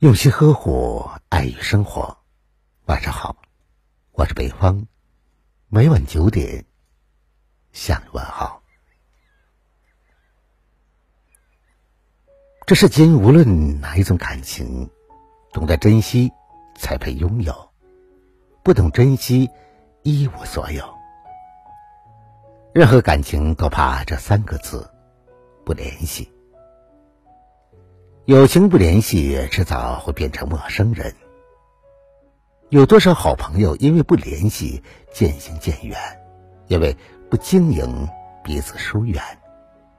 用心呵护，爱与生活。晚上好，我是北方，每晚九点向你问好。这世间无论哪一种感情，懂得珍惜才配拥有，不懂珍惜一无所有。任何感情都怕这三个字：不联系。友情不联系，迟早会变成陌生人。有多少好朋友因为不联系渐行渐远，因为不经营彼此疏远，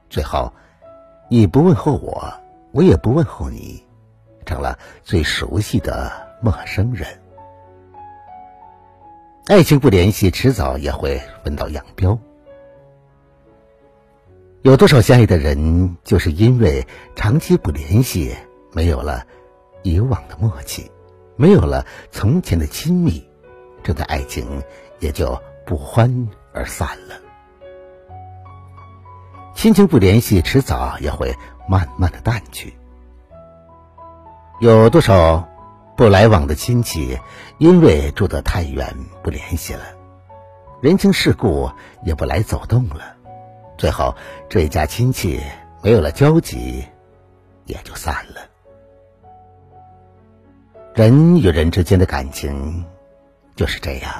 最后你不问候我，我也不问候你，成了最熟悉的陌生人。爱情不联系，迟早也会分道扬镳。有多少相爱的人，就是因为长期不联系，没有了以往的默契，没有了从前的亲密，这段爱情也就不欢而散了。亲情不联系，迟早也会慢慢的淡去。有多少不来往的亲戚，因为住得太远不联系了，人情世故也不来走动了。最后，这一家亲戚没有了交集，也就散了。人与人之间的感情就是这样，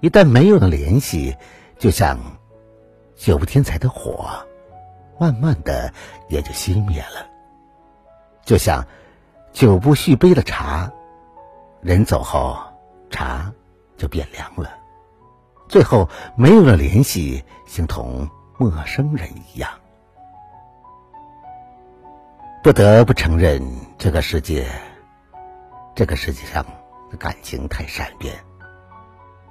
一旦没有了联系，就像久不添柴的火，慢慢的也就熄灭了；就像久不续杯的茶，人走后，茶就变凉了。最后没有了联系，形同。陌生人一样，不得不承认，这个世界，这个世界上的感情太善变。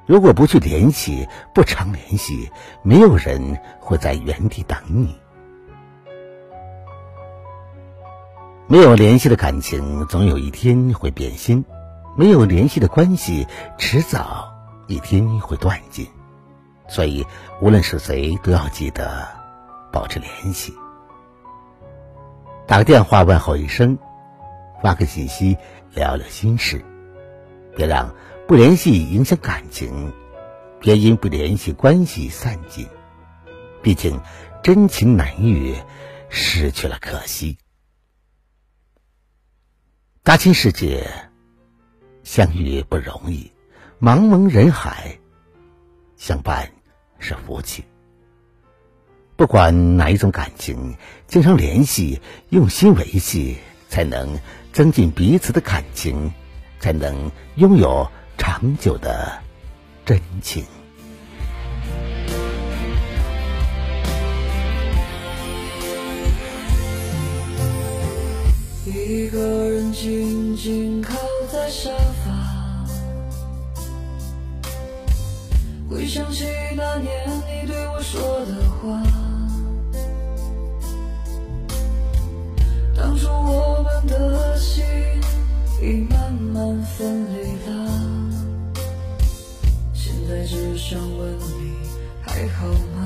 如果不去联系，不常联系，没有人会在原地等你。没有联系的感情，总有一天会变心；没有联系的关系，迟早一天会断尽。所以，无论是谁，都要记得保持联系，打个电话问候一声，发个信息聊聊心事，别让不联系影响感情，别因不联系关系散尽。毕竟，真情难遇，失去了可惜。大千世界，相遇不容易，茫茫人海，相伴。是福气。不管哪一种感情，经常联系，用心维系，才能增进彼此的感情，才能拥有长久的真情。一个人静静靠在沙发。想起那年你对我说的话，当初我们的心已慢慢分离了。现在只想问你还好吗？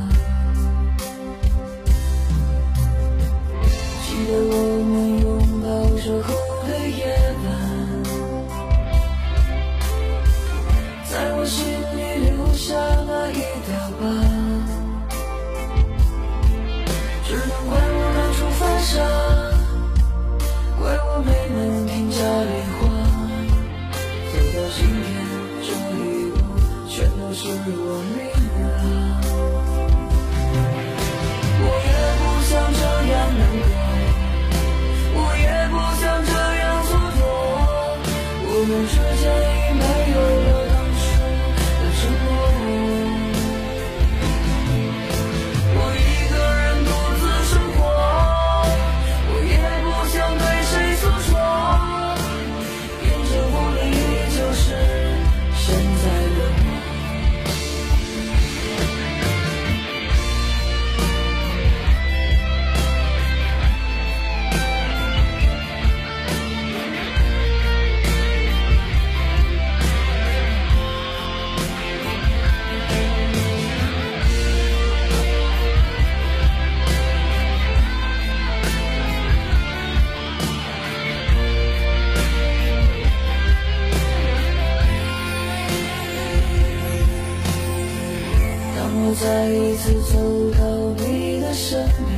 再一次走到你的身边。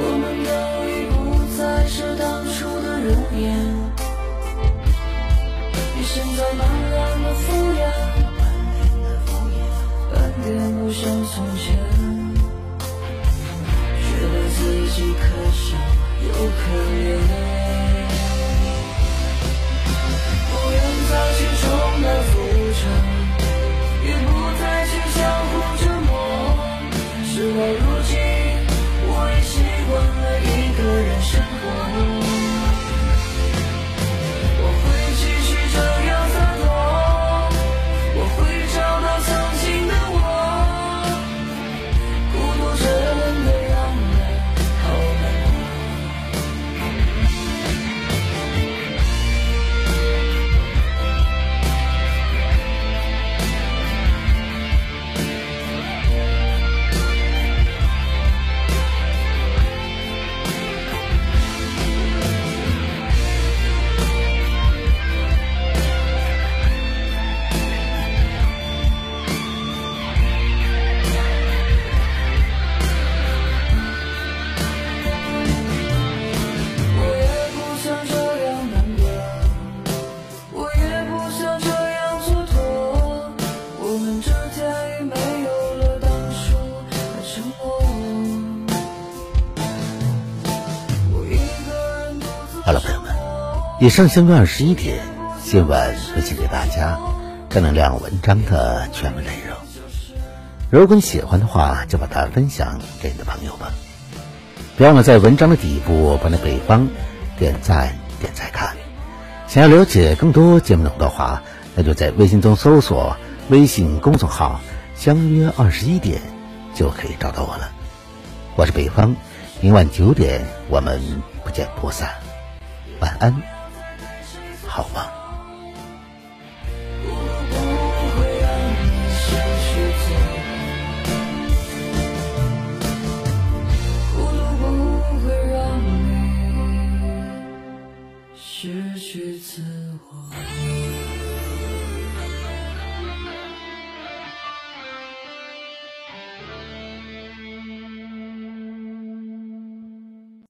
我们都已不再是当初的容颜，你现在满脸的敷衍，半点不像从前，觉得自己可笑又可怜。好了，朋友们，以上相约二十一点新闻分享给大家正能量文章的全部内容。如果你喜欢的话，就把它分享给你的朋友吧。别忘了在文章的底部帮那北方点赞、点赞看。想要了解更多节目内容的话，那就在微信中搜索微信公众号“相约二十一点”，就可以找到我了。我是北方，明晚九点我们不见不散。晚安，好梦。